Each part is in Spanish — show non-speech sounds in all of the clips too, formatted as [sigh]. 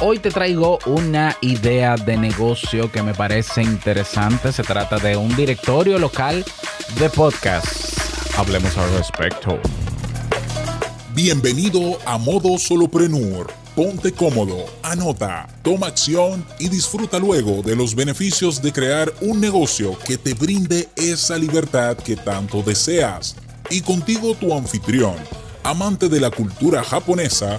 Hoy te traigo una idea de negocio que me parece interesante. Se trata de un directorio local de podcast. Hablemos al respecto. Bienvenido a Modo Soloprenur. Ponte cómodo, anota, toma acción y disfruta luego de los beneficios de crear un negocio que te brinde esa libertad que tanto deseas. Y contigo tu anfitrión amante de la cultura japonesa,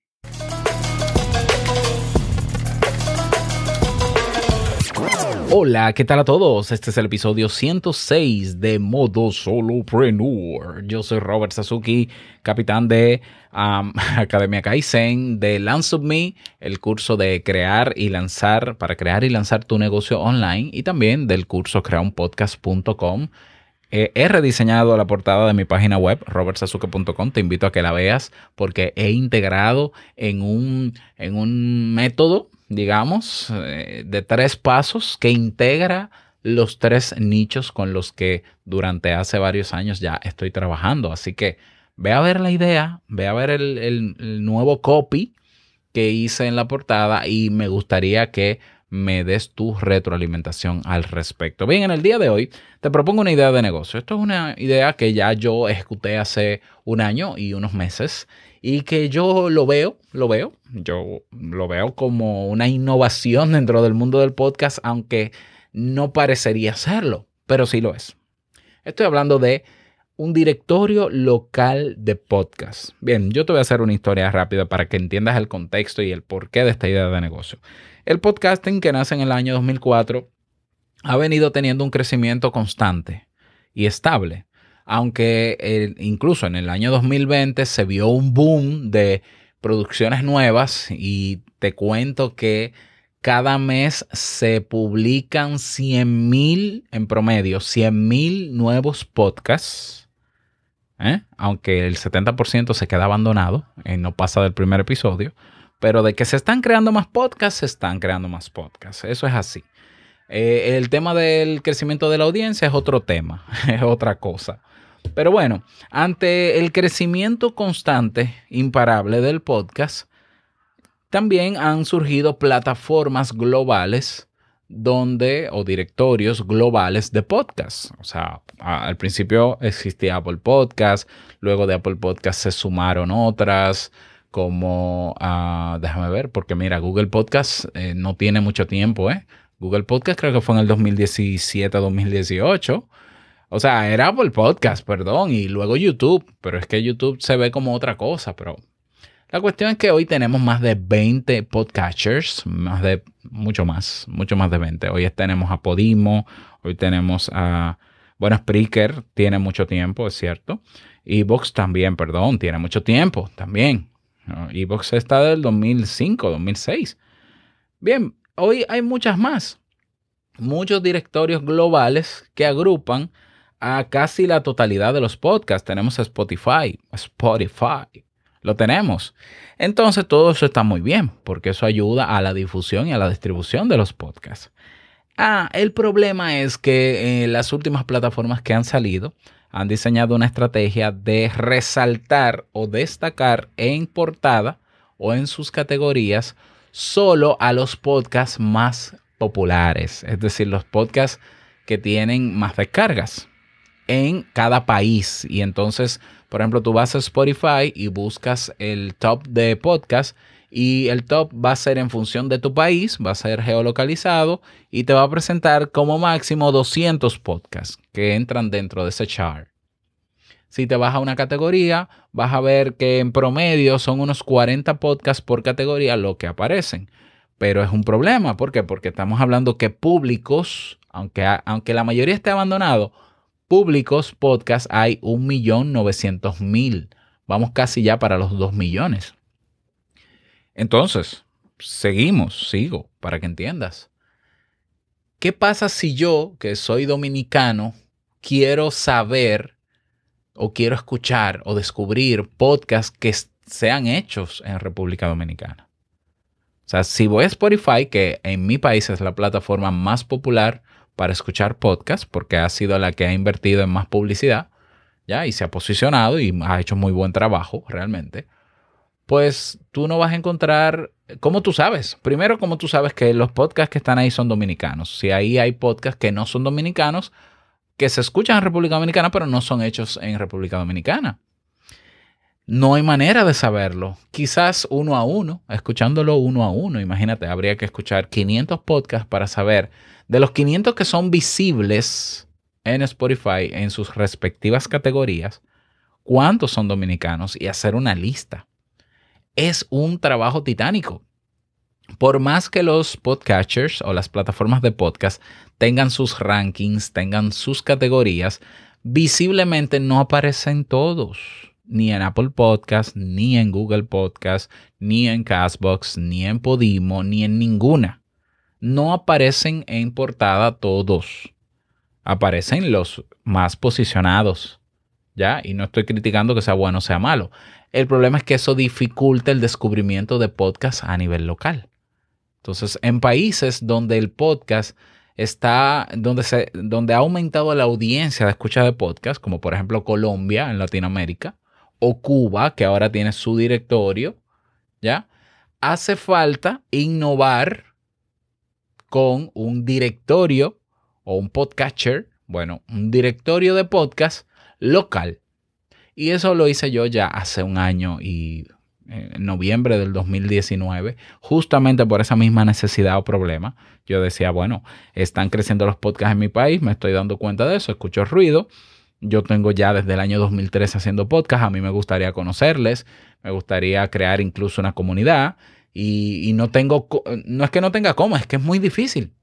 Hola, ¿qué tal a todos? Este es el episodio 106 de Modo Solopreneur. Yo soy Robert Sasuki, capitán de [laughs] Academia Kaizen, de Lance of Me, el curso de crear y lanzar, para crear y lanzar tu negocio online, y también del curso creaunpodcast.com. Eh, he rediseñado la portada de mi página web, robertsasuke.com. Te invito a que la veas porque he integrado en un, en un método digamos, eh, de tres pasos que integra los tres nichos con los que durante hace varios años ya estoy trabajando. Así que ve a ver la idea, ve a ver el, nuevo copy que hice en la portada y me gustaría que me des tu retroalimentación al respecto. Bien, en el día de hoy te propongo una idea de negocio. Esto es una idea que ya yo ejecuté hace un año y unos meses y que yo lo veo, lo veo, yo lo veo como una innovación [laughs] dentro del mundo del podcast, aunque no parecería serlo, pero sí lo es. Estoy hablando de un directorio local de podcast. Bien, yo te voy a hacer una historia rápida para que entiendas el contexto y el porqué de esta idea de negocio. El podcasting que nace en el año 2004 ha venido teniendo un crecimiento constante y estable aunque incluso en el año 2020 se vio un boom de producciones nuevas y te cuento que cada mes se publican 100 mil en promedio, 100 mil nuevos podcasts, ¿eh? aunque el 70% se queda abandonado, y no pasa del primer episodio, pero de que se están creando más podcasts, se están creando más podcasts, eso es así. Eh, el tema del crecimiento de la audiencia es otro tema, [laughs] es otra cosa. Pero bueno, ante el crecimiento constante, imparable del podcast, también han surgido plataformas globales donde, o directorios globales de podcast. O sea, al principio existía Apple Podcast, luego de Apple Podcast se sumaron otras, como, uh, déjame ver, porque mira, Google Podcast eh, no tiene mucho tiempo, ¿eh? Google Podcast creo que fue en el 2017-2018. O sea, era Apple Podcast, perdón, y luego YouTube, pero es que YouTube se ve como otra cosa, pero la cuestión es que hoy tenemos más de 20 podcasters, más de, mucho más, mucho más de 20. Hoy tenemos a Podimo, hoy tenemos a, bueno, Spreaker tiene mucho tiempo, es cierto. Evox también, perdón, tiene mucho tiempo también. Evox está del 2005, 2006. Bien, hoy hay muchas más. Muchos directorios globales que agrupan a casi la totalidad de los podcasts. Tenemos Spotify, Spotify, lo tenemos. Entonces todo eso está muy bien porque eso ayuda a la difusión y a la distribución de los podcasts. Ah, el problema es que eh, las últimas plataformas que han salido han diseñado una estrategia de resaltar o destacar en portada o en sus categorías solo a los podcasts más populares, es decir, los podcasts que tienen más descargas en cada país. Y entonces, por ejemplo, tú vas a Spotify y buscas el top de podcast y el top va a ser en función de tu país, va a ser geolocalizado y te va a presentar como máximo 200 podcasts que entran dentro de ese chart. Si te vas a una categoría, vas a ver que en promedio son unos 40 podcasts por categoría lo que aparecen. Pero es un problema. ¿Por qué? Porque estamos hablando que públicos, aunque, aunque la mayoría esté abandonado, públicos podcast hay 1.900.000. Vamos casi ya para los 2 millones. Entonces, seguimos, sigo, para que entiendas. ¿Qué pasa si yo, que soy dominicano, quiero saber o quiero escuchar o descubrir podcasts que sean hechos en República Dominicana? O sea, si voy a Spotify, que en mi país es la plataforma más popular para escuchar podcasts, porque ha sido la que ha invertido en más publicidad, ¿ya? Y se ha posicionado y ha hecho muy buen trabajo realmente. Pues tú no vas a encontrar, ¿cómo tú sabes? Primero, como tú sabes que los podcasts que están ahí son dominicanos. Si ahí hay podcasts que no son dominicanos, que se escuchan en República Dominicana, pero no son hechos en República Dominicana. No hay manera de saberlo. Quizás uno a uno, escuchándolo uno a uno. Imagínate, habría que escuchar 500 podcasts para saber de los 500 que son visibles en Spotify en sus respectivas categorías, cuántos son dominicanos y hacer una lista. Es un trabajo titánico. Por más que los podcatchers o las plataformas de podcast tengan sus rankings, tengan sus categorías, visiblemente no aparecen todos ni en Apple Podcast, ni en Google Podcast, ni en Castbox, ni en Podimo, ni en ninguna. No aparecen en portada todos. Aparecen los más posicionados. ¿Ya? Y no estoy criticando que sea bueno o sea malo. El problema es que eso dificulta el descubrimiento de podcasts a nivel local. Entonces, en países donde el podcast está, donde, se, donde ha aumentado la audiencia de escucha de podcast, como por ejemplo Colombia en Latinoamérica, o Cuba, que ahora tiene su directorio, ¿ya? Hace falta innovar con un directorio o un podcatcher, bueno, un directorio de podcast local. Y eso lo hice yo ya hace un año y eh, en noviembre del 2019, justamente por esa misma necesidad o problema. Yo decía, bueno, están creciendo los podcasts en mi país, me estoy dando cuenta de eso, escucho ruido yo tengo ya desde el año 2003 haciendo podcast, a mí me gustaría conocerles, me gustaría crear incluso una comunidad y, no tengo, no es que no tenga cómo, es que es muy difícil.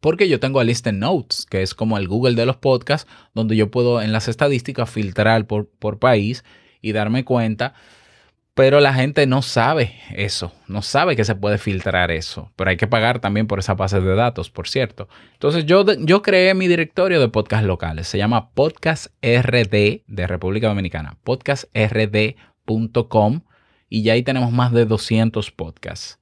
Porque yo tengo a Listen Notes, que es como el Google de los podcasts, donde yo puedo en las estadísticas filtrar por, por país y darme cuenta pero la gente no sabe eso, no sabe que se puede filtrar eso, pero hay que pagar también por esa base de datos, por cierto. Entonces yo, yo creé mi directorio de podcast locales, se llama Podcast RD de República Dominicana, podcastrd.com y ya ahí tenemos más de 200 podcasts.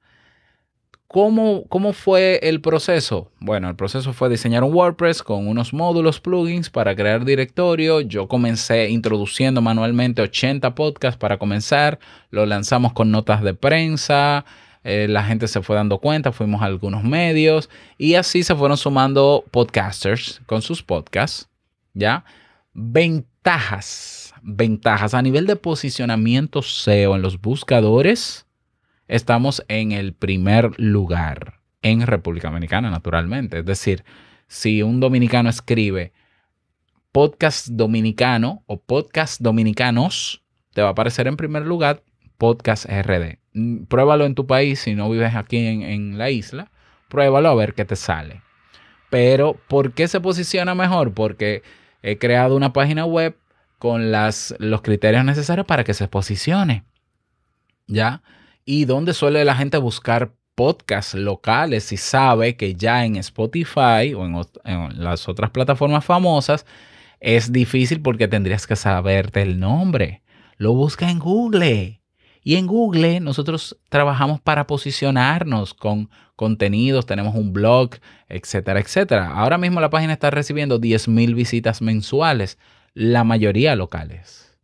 ¿Cómo, ¿Cómo fue el proceso? Bueno, el proceso fue diseñar un WordPress con unos módulos, plugins para crear directorio. Yo comencé introduciendo manualmente 80 podcasts para comenzar. Lo lanzamos con notas de prensa. Eh, la gente se fue dando cuenta, fuimos a algunos medios y así se fueron sumando podcasters con sus podcasts. ¿Ya? Ventajas, ventajas a nivel de posicionamiento SEO en los buscadores estamos en el primer lugar en República Dominicana, naturalmente. Es decir, si un dominicano escribe podcast dominicano o podcast dominicanos, te va a aparecer en primer lugar podcast RD. Mm, pruébalo en tu país si no vives aquí en, la isla. Pruébalo a ver qué te sale. Pero, ¿por qué se posiciona mejor? Porque he creado una página web con los criterios necesarios para que se posicione. ¿Ya? y donde suele la gente buscar podcasts locales y sabe que ya en Spotify o en, las otras plataformas famosas es difícil porque tendrías que saberte el nombre. Lo busca en Google. Y en Google nosotros trabajamos para posicionarnos con contenidos, tenemos un blog, etcétera, etcétera. Ahora mismo la página está recibiendo 10.000 visitas mensuales, la mayoría locales.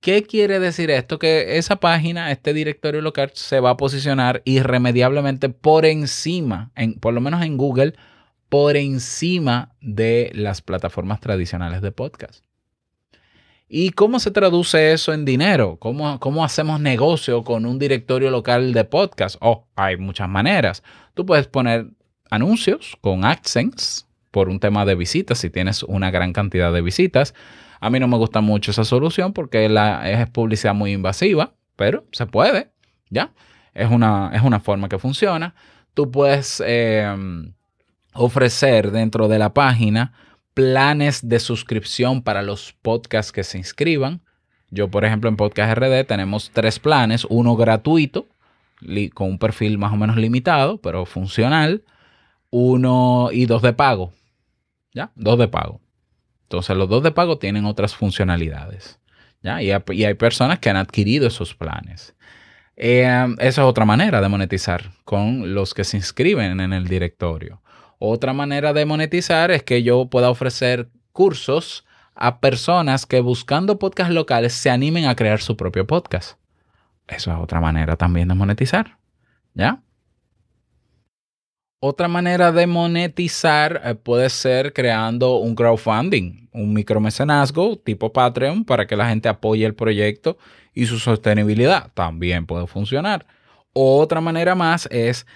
¿Qué quiere decir esto? Que esa página, este directorio local, se va a posicionar irremediablemente por encima, en, por lo menos en Google, por encima de las plataformas tradicionales de podcast. ¿Y cómo se traduce eso en dinero? ¿Cómo, ¿Cómo, hacemos negocio con un directorio local de podcast? Oh, hay muchas maneras. Tú puedes poner anuncios con AdSense por un tema de visitas, si tienes una gran cantidad de visitas. A mí no me gusta mucho esa solución porque la, es publicidad muy invasiva, pero se puede, ¿ya? Es una, es una forma que funciona. Tú puedes em, ofrecer dentro de la página planes de suscripción para los podcasts que se inscriban. Yo, por ejemplo, en Podcast RD tenemos tres planes, uno gratuito, con un perfil más o menos limitado, pero funcional, uno y dos de pago. ¿Ya? Dos de pago. Entonces los dos de pago tienen otras funcionalidades. ¿ya? Y, hay, personas que han adquirido esos planes. Eh, esa es otra manera de monetizar con los que se inscriben en el directorio. Otra manera de monetizar es que yo pueda ofrecer cursos a personas que buscando podcasts locales se animen a crear su propio podcast. Eso es otra manera también de monetizar. ¿Ya? Otra manera de monetizar eh, puede ser creando un crowdfunding, un micromecenazgo tipo Patreon para que la gente apoye el proyecto y su sostenibilidad. También puede funcionar. Otra manera más es,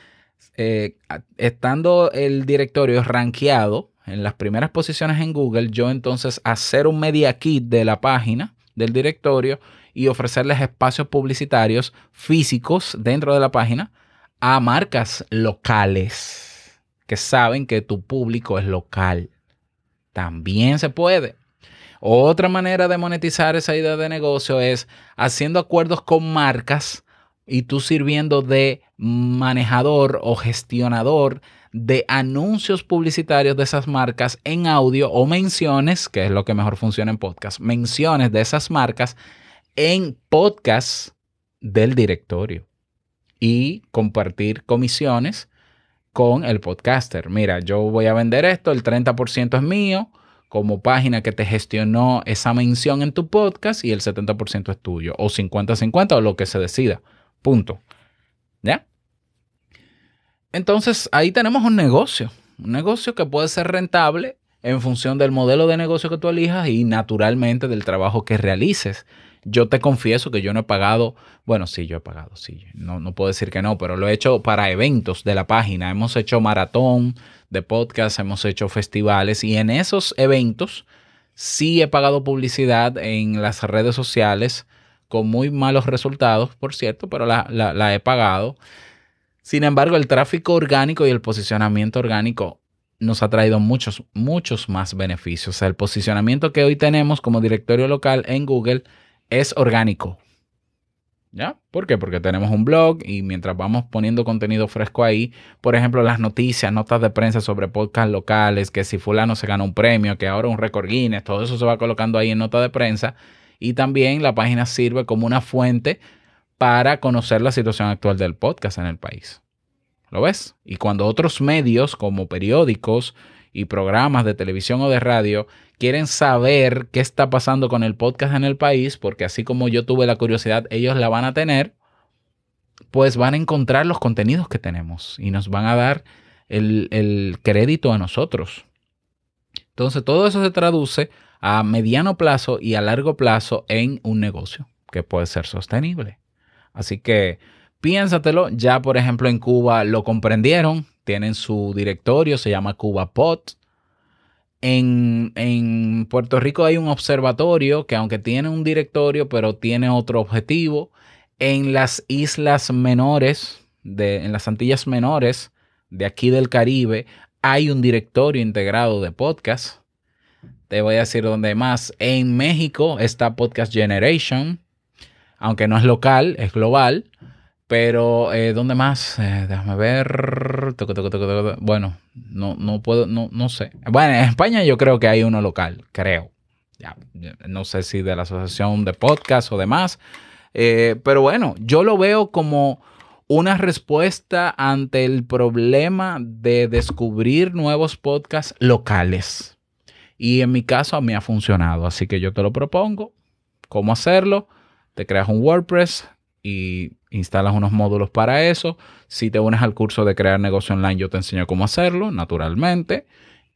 eh, estando el directorio rankeado en las primeras posiciones en Google, yo entonces hacer un media kit de la página del directorio y ofrecerles espacios publicitarios físicos dentro de la página a marcas locales que saben que tu público es local. También se puede. Otra manera de monetizar esa idea de negocio es haciendo acuerdos con marcas y tú sirviendo de manejador o gestionador de anuncios publicitarios de esas marcas en audio o menciones, que es lo que mejor funciona en podcast, menciones de esas marcas en podcast del directorio y compartir comisiones con el podcaster. Mira, yo voy a vender esto, el 30% es mío como página que te gestionó esa mención en tu podcast y el 70% es tuyo, o 50-50 o lo que se decida. Punto. ¿Ya? Entonces ahí tenemos un negocio, un negocio que puede ser rentable en función del modelo de negocio que tú elijas y naturalmente del trabajo que realices. Yo te confieso que yo no he pagado, bueno, sí, yo he pagado, sí, no, no puedo decir que no, pero lo he hecho para eventos de la página. Hemos hecho maratón de podcast, hemos hecho festivales y en esos eventos sí he pagado publicidad en las redes sociales con muy malos resultados, por cierto, pero la, la he pagado. Sin embargo, el tráfico orgánico y el posicionamiento orgánico nos ha traído muchos, muchos más beneficios. El posicionamiento que hoy tenemos como directorio local en Google es orgánico. ¿Ya? ¿Por qué? Porque tenemos un blog y mientras vamos poniendo contenido fresco ahí, por ejemplo, las noticias, notas de prensa sobre podcasts locales, que si fulano se gana un premio, que ahora un récord Guinness, todo eso se va colocando ahí en nota de prensa. Y también la página sirve como una fuente para conocer la situación actual del podcast en el país. ¿Lo ves? Y cuando otros medios como periódicos y programas de televisión o de radio quieren saber qué está pasando con el podcast en el país, porque así como yo tuve la curiosidad, ellos la van a tener, pues van a encontrar los contenidos que tenemos y nos van a dar el, crédito a nosotros. Entonces, todo eso se traduce a mediano plazo y a largo plazo en un negocio que puede ser sostenible. Así que piénsatelo, ya por ejemplo en Cuba lo comprendieron, tienen su directorio, se llama CubaPod. En, en, Puerto Rico hay un observatorio que aunque tiene un directorio, pero tiene otro objetivo. En las islas menores, de, en las Antillas menores de aquí del Caribe, hay un directorio integrado de podcast. Te voy a decir dónde más. En México está Podcast Generation, aunque no es local, es global. Pero, eh, ¿dónde más? Eh, déjame ver. bueno, no, no puedo, no, no sé. Bueno, en España yo creo que hay uno local, creo. Ya, no sé si de la asociación de podcast o demás. Eh, pero bueno, yo lo veo como una respuesta ante el problema de descubrir nuevos podcasts locales. Y en mi caso a mí ha funcionado, así que yo te lo propongo. ¿Cómo hacerlo? Te creas un WordPress instalas unos módulos para eso. Si te unes al curso de crear negocio online, yo te enseño cómo hacerlo, naturalmente,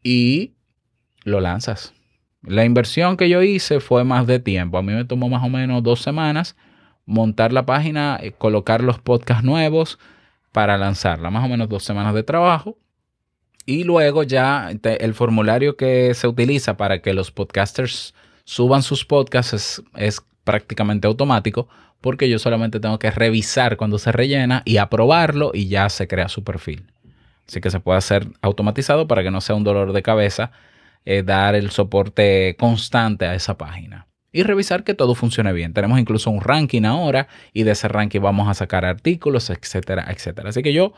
y lo lanzas. La inversión que yo hice fue más de tiempo. A mí me tomó más o menos dos semanas montar la página, eh, colocar los podcasts nuevos para lanzarla. Más o menos dos semanas de trabajo. Y luego ya el formulario que se utiliza para que los podcasters suban sus podcasts es prácticamente automático porque yo solamente tengo que revisar cuando se rellena y aprobarlo y ya se crea su perfil. Así que se puede hacer automatizado para que no sea un dolor de cabeza eh, dar el soporte constante a esa página. Y revisar que todo funcione bien. Tenemos incluso un ranking ahora y de ese ranking vamos a sacar artículos, etcétera, etcétera. Así que yo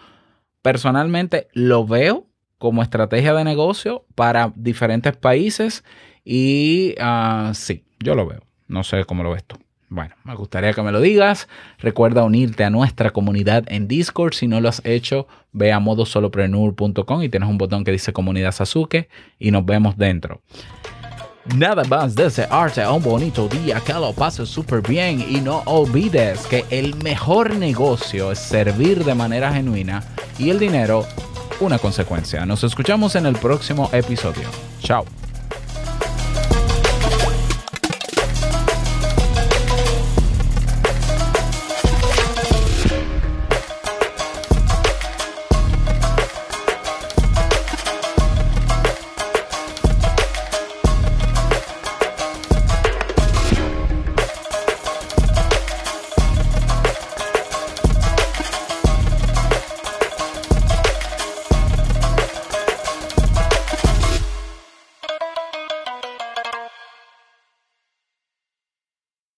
personalmente lo veo como estrategia de negocio para diferentes países y uh, sí, yo lo veo. No sé cómo lo ves tú. Bueno, me gustaría que me lo digas. Recuerda unirte a nuestra comunidad en Discord. Si no lo has hecho, ve a modosolopreneur.com y tienes un botón que dice comunidad Sasuke y nos vemos dentro. Nada más desearte un bonito día, que lo pases súper bien y no olvides que el mejor negocio es servir de manera genuina y el dinero una consecuencia. Nos escuchamos en el próximo episodio. Chao.